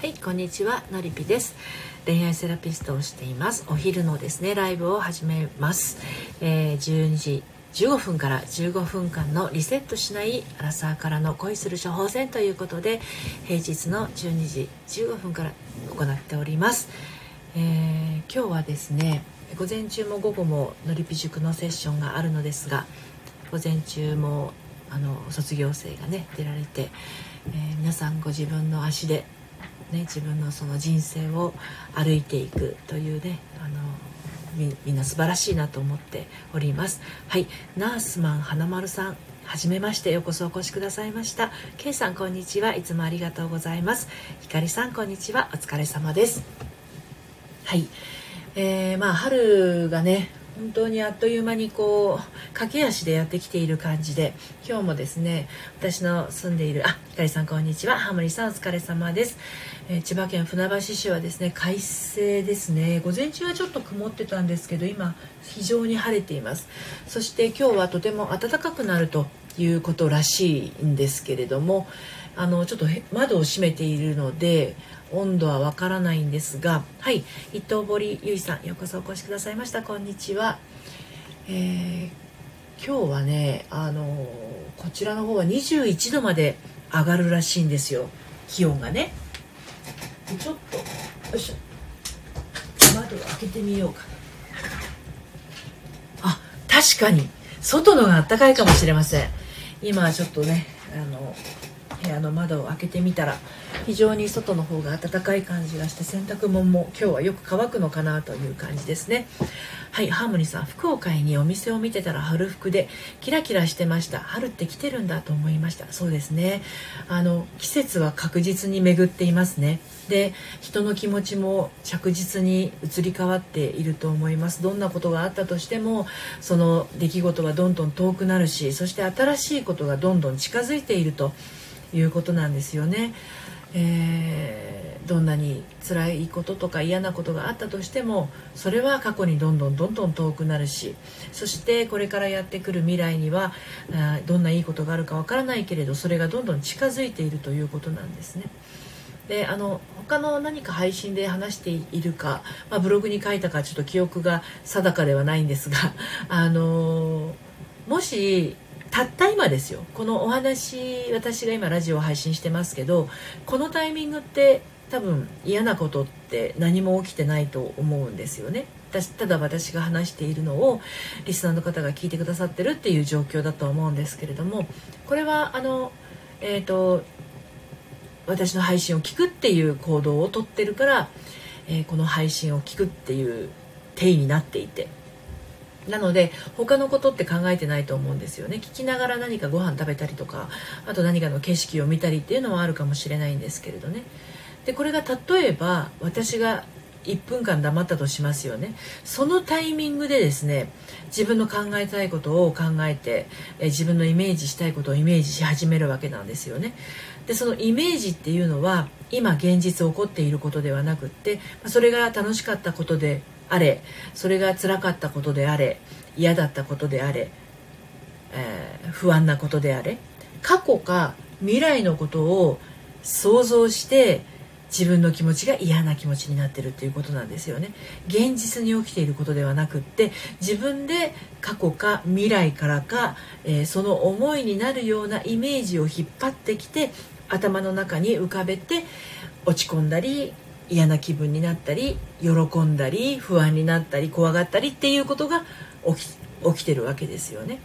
はいこんにちはのりぴです。恋愛セラピストをしています。お昼のですねライブを始めます、えー、12時15分から15分間のリセットしないアラサーからの恋する処方箋ということで平日の12時15分から行っております、えー、今日はですね午前中も午後ものりぴ塾のセッションがあるのですが午前中もあの卒業生がね出られて、えー、皆さんご自分の足でね、自分のその人生を歩いていくというねあのみみんな素晴らしいなと思っております。はい。ナースマン花丸さんはじめましてようこそお越しくださいました。K さんこんにちは。いつもありがとうございます。ひかりさんこんにちは。お疲れ様です。はい。えー、まあ春がね本当にあっという間にこう駆け足でやってきている感じで今日もですね私の住んでいるあひかりさんこんにちは。ハモリさんお疲れ様です、えー、千葉県船橋市はですね快晴ですね。午前中はちょっと曇ってたんですけど今非常に晴れています。そして今日はとても暖かくなるということらしいんですけれどもあのちょっと窓を閉めているので温度はわからないんですがはい伊藤堀ゆいさんようこそお越しくださいました。こんにちは、えー、今日はねあのこちらの方は21度まで上がるらしいんですよ。気温がね。ちょっとよいしょ。窓を開けてみようか。あ確かに。外のが暖かいかもしれません。今ちょっとねあの部屋の窓を開けてみたら非常に外の方が暖かい感じがして洗濯物も今日はよく乾くのかなという感じですね。はいハーモニーさん福岡にお店を見てたら春服でキラキラしてました。春って来てるんだと思いました。そうですね。あの季節は確実に巡っていますね。で人の気持ちも着実に移り変わっていると思います。どんなことがあったとしてもその出来事がどんどん遠くなるしそして新しいことがどんどん近づいているということなんですよね。えー、どんなに辛いこととか嫌なことがあったとしてもそれは過去にどんどんどんどん遠くなるしそしてこれからやってくる未来にはあどんないいことがあるかわからないけれどそれがどんどん近づいているということなんですね。であの他の何か配信で話しているか、まあ、ブログに書いたかちょっと記憶が定かではないんですがあのもしたった今ですよ。このお話私が今ラジオを配信してますけどこのタイミングって多分嫌なことって何も起きてないと思うんですよね。ただ私が話しているのをリスナーの方が聞いてくださってるっていう状況だと思うんですけれどもこれはあのえっ、ー、と私の配信を聞くっていう行動をとってるから、えー、この配信を聞くっていう定義になっていてなので他のことって考えてないと思うんですよね。聞きながら何かご飯食べたりとかあと何かの景色を見たりっていうのはあるかもしれないんですけれどね。でこれが例えば私が1分間黙ったとしますよね。そのタイミングでですね自分の考えたいことを考えてえ自分のイメージしたいことをイメージし始めるわけなんですよね。でそのイメージっていうのは今現実起こっていることではなくってそれが楽しかったことであれそれが辛かったことであれ嫌だったことであれ、えー、不安なことであれ過去か未来のことを想像して自分の気持ちが嫌な気持ちになってるっていうことなんですよね。現実に起きていることではなくって自分で過去か未来からか、えー、その思いになるようなイメージを引っ張ってきて頭の中に浮かべて落ち込んだり嫌な気分になったり喜んだり不安になったり怖がったりっていうことが起き起きてるわけですよね。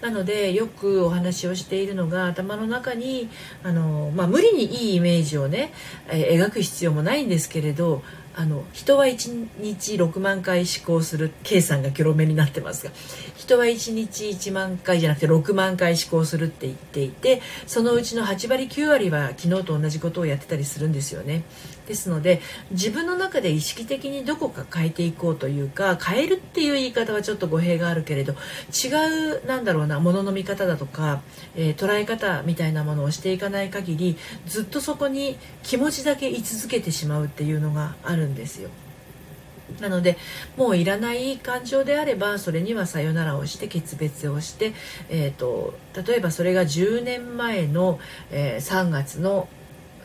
なのでよくお話をしているのが頭の中にあの、まあ、無理にいいイメージをね、え描く必要もないんですけれどあの人は1日6万回思考する計算がキョロ目になってますが人は1日1万回じゃなくて6万回思考するって言っていてそのうちの8割9割は昨日と同じことをやってたりするんですよね。ですので自分の中で意識的にどこか変えていこうというか変えるっていう言い方はちょっと語弊があるけれど違うなんだろうなものの見方だとか、えー、捉え方みたいなものをしていかない限りずっとそこに気持ちだけ居続けてしまうっていうのがあるんですよ。なのでもういらない感情であればそれにはさよならをして決別をして、えーと、例えばそれが10年前の、えー、3月の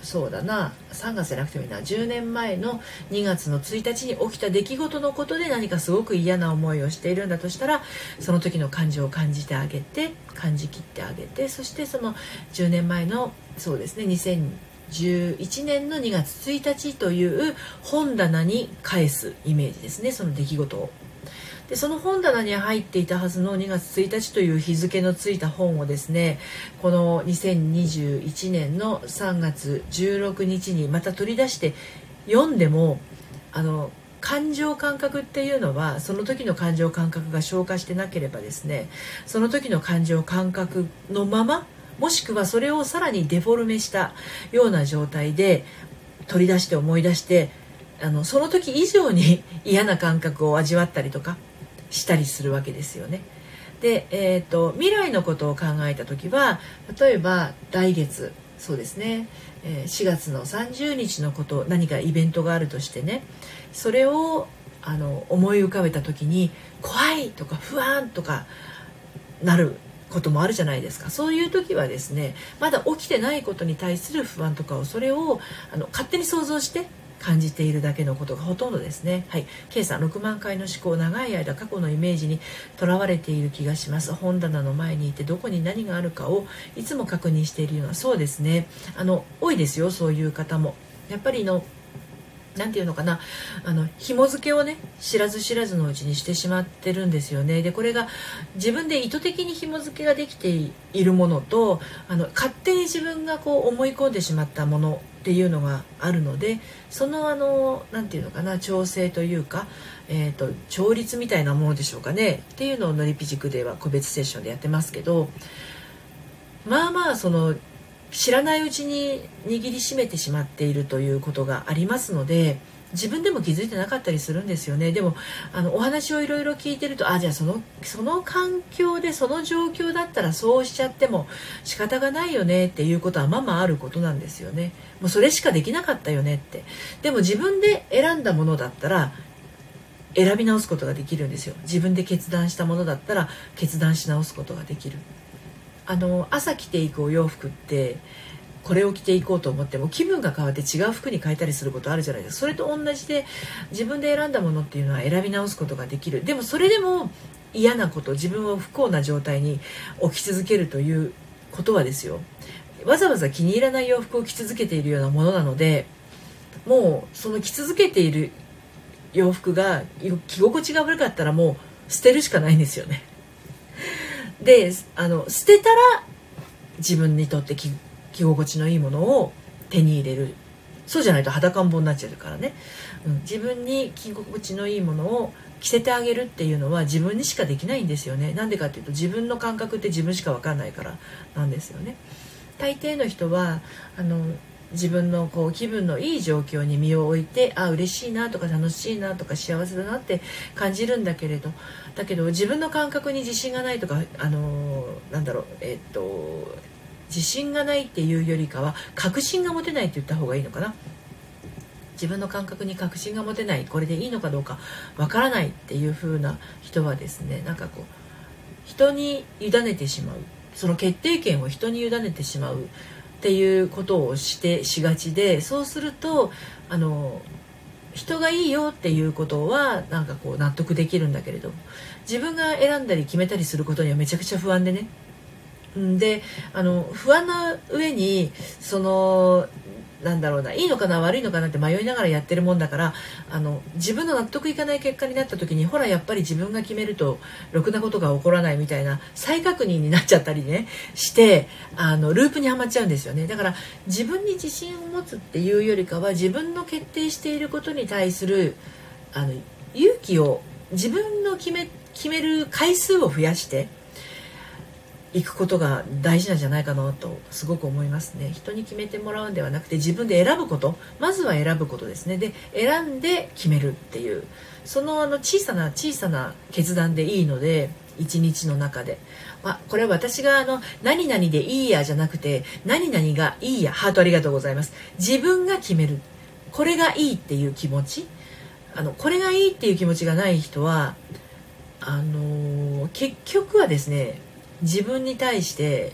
そうだな。3月じゃなくてもいいな。10年前の2月の1日に起きた出来事のことで何かすごく嫌な思いをしているんだとしたらその時の感情を感じてあげて感じきってあげてそしてその10年前のそうですね2011年の2月1日という本棚に返すイメージですね。その出来事を。でその本棚に入っていたはずの2月1日という日付のついた本をですねこの2021年の3月16日にまた取り出して読んでもあの感情感覚っていうのはその時の感情感覚が消化してなければですねその時の感情感覚のままもしくはそれをさらにデフォルメしたような状態で取り出して思い出してあのその時以上に嫌な感覚を味わったりとかしたりするわけですよね。で、えーと、未来のことを考えた時は例えば来月そうですね、4月の30日のこと何かイベントがあるとしてねそれをあの思い浮かべた時に怖いとか不安とかなることもあるじゃないですかそういう時はですねまだ起きてないことに対する不安とか恐れをあの勝手に想像して感じているだけのことがほとんどですね。はい。K さん、6万回の思考、長い間過去のイメージにとらわれている気がします。本棚の前にいてどこに何があるかをいつも確認しているような、そうですね。あの、多いですよ、そういう方も。やっぱりの、何て言うのかなあの紐付けをね知らず知らずのうちにしてしまってるんですよねでこれが自分で意図的に紐付けができているものとあの勝手に自分がこう思い込んでしまったものっていうのがあるのでそのあの何て言うのかな調整というか、えーと、調律みたいなものでしょうかねっていうのをのりぴ塾では個別セッションでやってますけどまあまあその知らないうちに握りしめてしまっているということがありますので。自分でも気づいてなかったりするんですよね。でもあのお話をいろいろ聞いてるとあじゃあそのその環境でその状況だったらそうしちゃっても仕方がないよねっていうことはままあることなんですよね。もうそれしかできなかったよねって。でも自分で選んだものだったら選び直すことができるんですよ。自分で決断したものだったら決断し直すことができる。あの朝着ていくお洋服ってこれを着ていこうと思っても気分が変わって違う服に変えたりすることあるじゃないですか。それと同じで自分で選んだものっていうのは選び直すことができる。でもそれでも嫌なこと自分を不幸な状態に置き続けるということはですよ。わざわざ気に入らない洋服を着続けているようなものなのでもうその着続けている洋服が着心地が悪かったらもう捨てるしかないんですよね。であの捨てたら自分にとって着心地のいいものを手に入れる。そうじゃないと裸んぼになっちゃうからね、うん、自分に着心地のいいものを着せてあげるっていうのは自分にしかできないんですよね。なんでかっていうと自分の感覚って自分しか分かんないからなんですよね。大抵の人はあの自分のこう気分のいい状況に身を置いてあ嬉しいなとか楽しいなとか幸せだなって感じるんだけれどだけど自分の感覚に自信がないとかあのなんだろうえっと自信がないっていうよりかは確信が持てないって言った方がいいのかな？自分の感覚に確信が持てないこれでいいのかどうかわからないっていう風な人はですねなんかこう人に委ねてしまう。その決定権を人に委ねてしまうっていうことをしてしがちでそうするとあの人がいいよっていうことはなんかこう納得できるんだけれども自分が選んだり決めたりすることにはめちゃくちゃ不安でね。であの不安な上にそのなんだろうないいのかな悪いのかなって迷いながらやってるもんだからあの自分の納得いかない結果になった時にほらやっぱり自分が決めるとろくなことが起こらないみたいな再確認になっちゃったりねしてあのループにはまっちゃうんですよね。だから自分に自信を持つっていうよりかは自分の決定していることに対するあの勇気を自分の決め決める回数を増やして行くことが大事なんじゃないかなとすごく思いますね。人に決めてもらうんではなくて自分で選ぶこと。まずは選ぶことですね。で選んで決めるっていう。そのあの小さな小さな決断でいいので一日の中で、まあ、これは私があの何々でいいやじゃなくて何々がいいや。ハートありがとうございます。自分が決める。これがいいっていう気持ち。あのこれがいいっていう気持ちがない人はあのー、結局はですね自分に対して、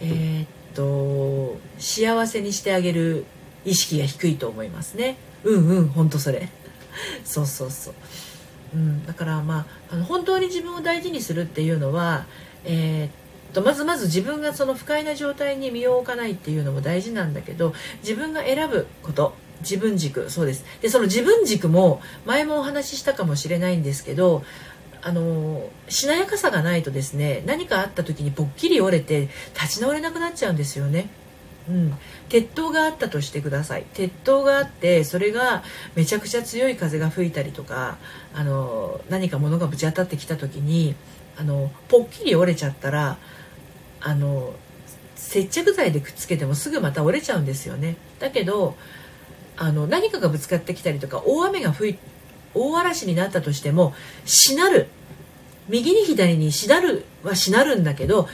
えー、っと幸せにしてあげる意識が低いと思いますね。うんうんほんとそれ。そうそうそう、うん、だからまああの本当に自分を大事にするっていうのはえー、っとまずまず自分がその不快な状態に身を置かないっていうのも大事なんだけど自分が選ぶこと自分軸そうです。でその自分軸も前もお話ししたかもしれないんですけどあのしなやかさがないとですね何かあった時にぽっきり折れて立ち直れなくなっちゃうんですよね。うん、鉄塔があったとしてください。鉄塔があってそれがめちゃくちゃ強い風が吹いたりとかあの何か物がぶち当たってきた時にあのぽっきり折れちゃったらあの接着剤でくっつけてもすぐまた折れちゃうんですよね。だけどあの何かがぶつかってきたりとか大雨が吹い大嵐になったとしてもしなる。右に左にしなるはしなるんだけど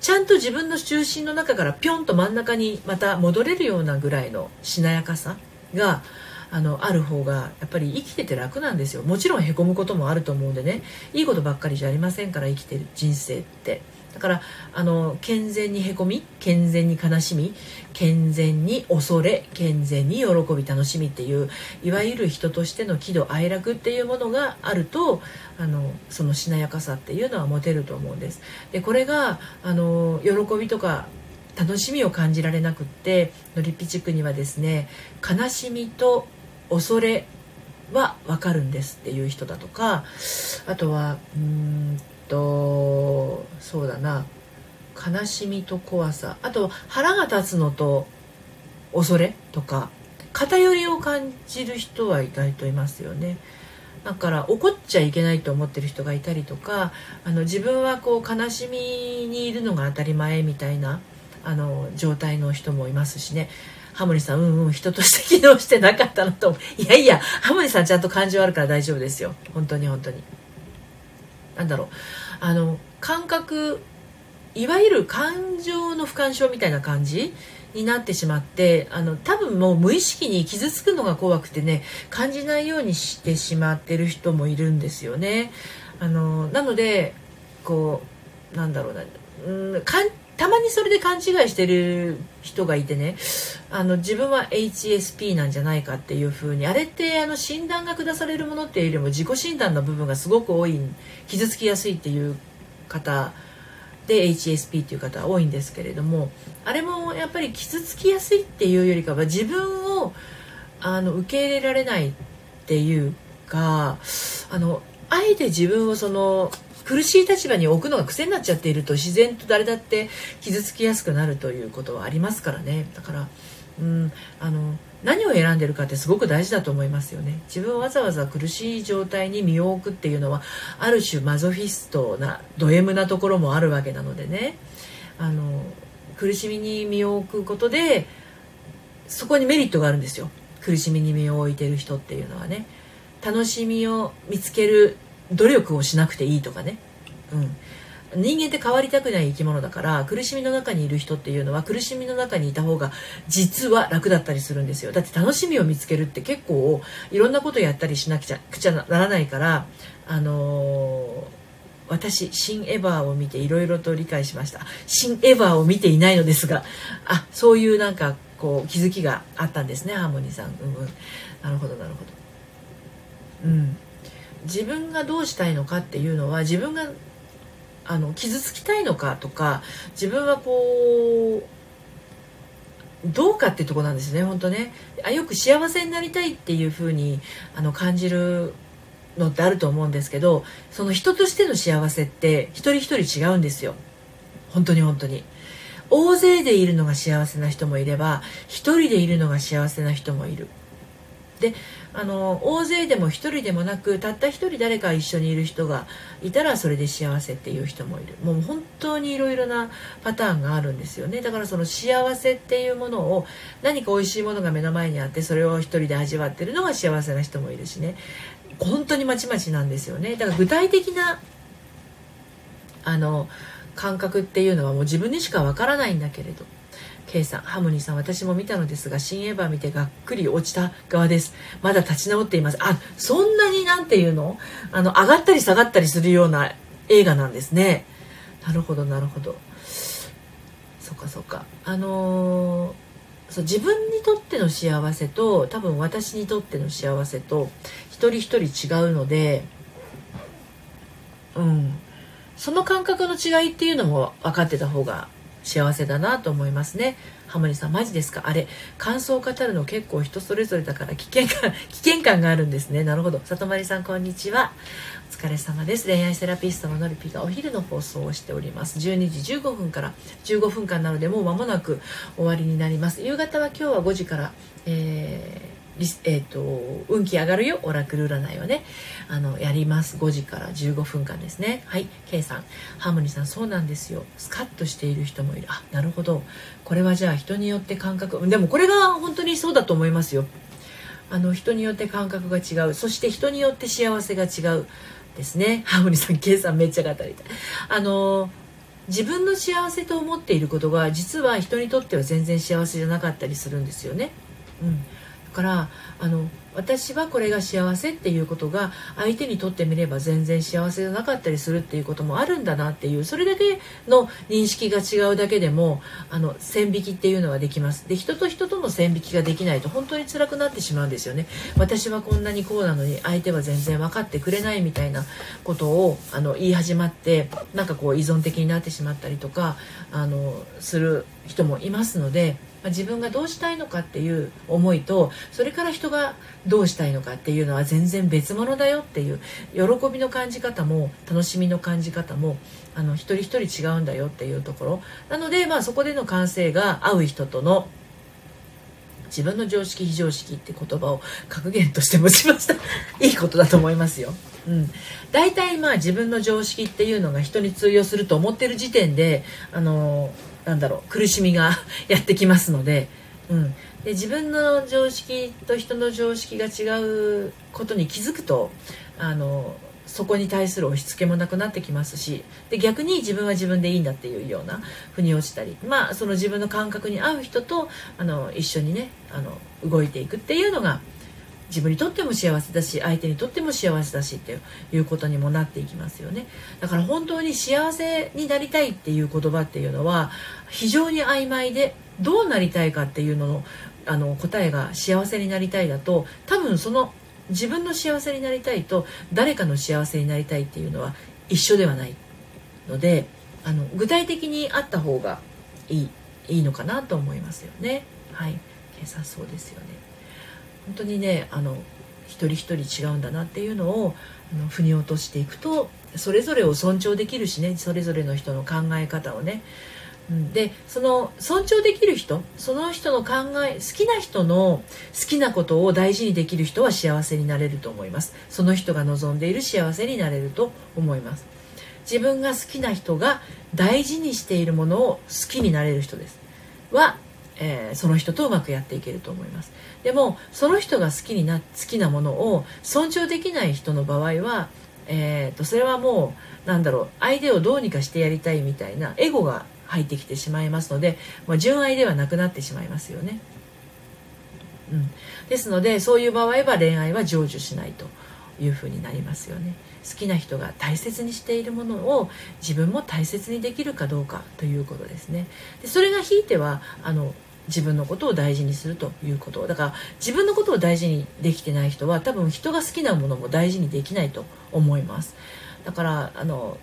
ちゃんと自分の中心の中からぴょんと真ん中にまた戻れるようなぐらいのしなやかさがあのある方がやっぱり生きてて楽なんですよ。もちろんへこむこともあると思うんでね。いいことばっかりじゃありませんから生きてる人生って。だからあの健全にへこみ健全に悲しみ健全に恐れ健全に喜び楽しみっていういわゆる人としての喜怒哀楽っていうものがあるとあのそのしなやかさっていうのは持てると思うんです。でこれがあの喜びとか楽しみを感じられなくってのりぴ地区にはですね悲しみと恐れは分かるんですっていう人だとかあとはうんとそうだな。悲しみと怖さ。あと腹が立つのと恐れ？とか。偏りを感じる人は意外といますよね。だから怒っちゃいけないと思ってる人がいたりとかあの自分はこう悲しみにいるのが当たり前みたいなあの状態の人もいますしね。ハモリさんうんうん人として機能してなかったなと。いやいやハモリさんちゃんと感情あるから大丈夫ですよ。本当に本当に。なんだろうあの感覚いわゆる感情の不干渉みたいな感じになってしまってあの多分もう無意識に傷つくのが怖くてね感じないようにしてしまってる人もいるんですよね。あのなのでこうなんだろうなうんかんたまにそれで勘違いしてる人がいてねあの自分は HSP なんじゃないかっていう風にあれってあの診断が下されるものっていうよりも自己診断の部分がすごく多い傷つきやすいっていう方で HSP っていう方多いんですけれどもあれもやっぱり傷つきやすいっていうよりかは自分をあの受け入れられないっていうかあのあえて自分をその苦しい立場に置くのが癖になっちゃっていると自然と誰だって傷つきやすくなるということはありますからね。だからうんあの何を選んでるかってすごく大事だと思いますよね。自分をわざわざ苦しい状態に身を置くっていうのはある種マゾフィストなド M なところもあるわけなのでね。あの苦しみに身を置くことでそこにメリットがあるんですよ。苦しみに身を置いてる人っていうのはね。楽しみを見つける努力をしなくていいとかね、うん、人間って変わりたくない生き物だから苦しみの中にいる人っていうのは苦しみの中にいた方が実は楽だったりするんですよ。だって楽しみを見つけるって結構いろんなことやったりしなくちゃくちゃならないからあのー私新エヴァーを見ていろいろと理解しました。新エヴァーを見ていないのですがあそういうなんかこう気づきがあったんですねハーモニーさん。うんうん。なるほどなるほど。うん。自分がどうしたいのかっていうのは自分があの傷つきたいのかとか自分はこうどうかっていうとこなんですね本当ね。あよく幸せになりたいっていう風にあに感じるのってあると思うんですけどその人としての幸せって一人一人違うんですよ。本当に本当に。大勢でいるのが幸せな人もいれば一人でいるのが幸せな人もいる。であの大勢でも1人でもなくたった1人誰か一緒にいる人がいたらそれで幸せっていう人もいる。もう本当にいろいろなパターンがあるんですよね。だからその幸せっていうものを何か美味しいものが目の前にあってそれを1人で味わってるのが幸せな人もいるしね。本当にまちまちなんですよね。だから具体的なあの感覚っていうのはもう自分にしかわからないんだけれど。K さん、ハムニーさん、私も見たのですが、新エヴァ見てがっくり落ちた側です。まだ立ち直っています。あ、そんなになんていうの？あの、上がったり下がったりするような映画なんですね。なるほど、なるほど。そそっかそっかあのーそう自分にとっての幸せと多分私にとっての幸せと一人一人違うのでうんその感覚の違いっていうのも分かってた方が幸せだなと思いますね。ハモリさんマジですか？あれ感想を語るの結構人それぞれだから危険感 危険感があるんですね。なるほど。里まりさんこんにちは。お疲れ様です。恋愛セラピストののりぴがお昼の放送をしております。12時15分から15分間なのでもう間もなく終わりになります。夕方は今日は5時からえーえーと、運気上がるよオラクル占いをね。あのやります。5時から15分間ですね。はい K さん。ハーモニーさんそうなんですよ。スカッとしている人もいる。あなるほど。これはじゃあ人によって感覚。でもこれが本当にそうだと思いますよ。あの人によって感覚が違う。そして人によって幸せが違うですね。ハーモニーさん K さんめっちゃ語りたい。あの自分の幸せと思っていることが実は人にとっては全然幸せじゃなかったりするんですよね。うん。からあの私はこれが幸せっていうことが相手にとってみれば全然幸せじゃなかったりするっていうこともあるんだなっていうそれだけの認識が違うだけでもあの線引きっていうのはできます。で人と人との線引きができないと本当に辛くなってしまうんですよね。私はこんなにこうなのに相手は全然分かってくれないみたいなことをあの言い始まってなんかこう依存的になってしまったりとかあのする人もいますのでまあ、自分がどうしたいのかっていう思いとそれから人がどうしたいのかっていうのは全然別物だよっていう喜びの感じ方も楽しみの感じ方もあの一人一人違うんだよっていうところ。なので、まあ、そこでの感性が合う人との自分の常識非常識って言葉を格言として持ちました。いいことだと思いますよ。うん、大体まあ自分の常識っていうのが人に通用すると思ってる時点であのなんだろう苦しみがやってきますので,、うん、で自分の常識と人の常識が違うことに気づくとあのそこに対する押し付けもなくなってきますしで逆に自分は自分でいいんだっていうような腑に落ちたりまあその自分の感覚に合う人とあの一緒にねあの動いていくっていうのが自分にとっても幸せだし相手にとっても幸せだしっていうことにもなっていきますよね。だから本当に幸せになりたいっていう言葉っていうのは非常に曖昧でどうなりたいかっていうののあの答えが幸せになりたいだと多分その自分の幸せになりたいと誰かの幸せになりたいっていうのは一緒ではないのであの具体的にあった方がいいいいのかなと思いますよね。はい。計算そうですよね。本当にねあの一人一人違うんだなっていうのをあの腑に落としていくとそれぞれを尊重できるしねそれぞれの人の考え方をね、でその尊重できる人その人の考え好きな人の好きなことを大事にできる人は幸せになれると思います。その人が望んでいる幸せになれると思います。自分が好きな人が大事にしているものを好きになれる人です。はえー、その人とうまくやっていけると思います。でもその人が好きにな好きなものを尊重できない人の場合は、えーと、それはもうなんだろう相手をどうにかしてやりたいみたいなエゴが入ってきてしまいますので、まあ、純愛ではなくなってしまいますよね、うん、ですのでそういう場合は恋愛は成就しないというふうになりますよね。好きな人が大切にしているものを自分も大切にできるかどうかということですね。でそれがひいてはあの自分のことを大事にするということだから自分のことを大事にできてない人は多分人が好きなものも大事にできないと思います。だからあの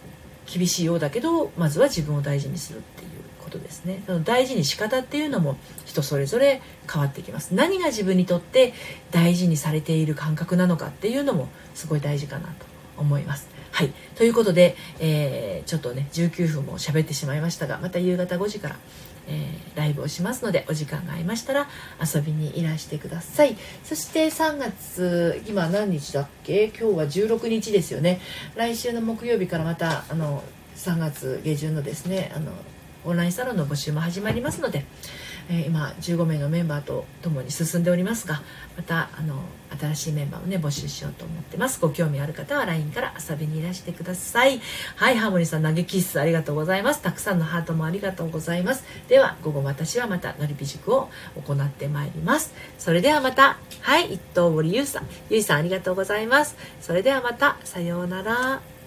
厳しいようだけどまずは自分を大事にするっていうことですね。その大事に仕方っていうのも人それぞれ変わってきます。何が自分にとって大事にされている感覚なのかっていうのもすごい大事かなと思います。はい。ということで、えー、ちょっとね19分も喋ってしまいましたがまた夕方5時からえー、ライブをしますのでお時間がありましたら遊びにいらしてください。そして3月今何日だっけ？今日は16日ですよね。来週の木曜日からまたあの3月下旬のですねあのオンラインサロンの募集も始まりますので、え、今15名のメンバーと共に進んでおりますがまたあの新しいメンバーをね募集しようと思ってます。ご興味ある方は LINE から遊びにいらしてください。はいハーモニーさん投げキッスありがとうございます。たくさんのハートもありがとうございます。では午後私はまたのりぴ塾を行ってまいります。それではまた。はい一等森ゆうさん。ゆいさんありがとうございます。それではまた。さようなら。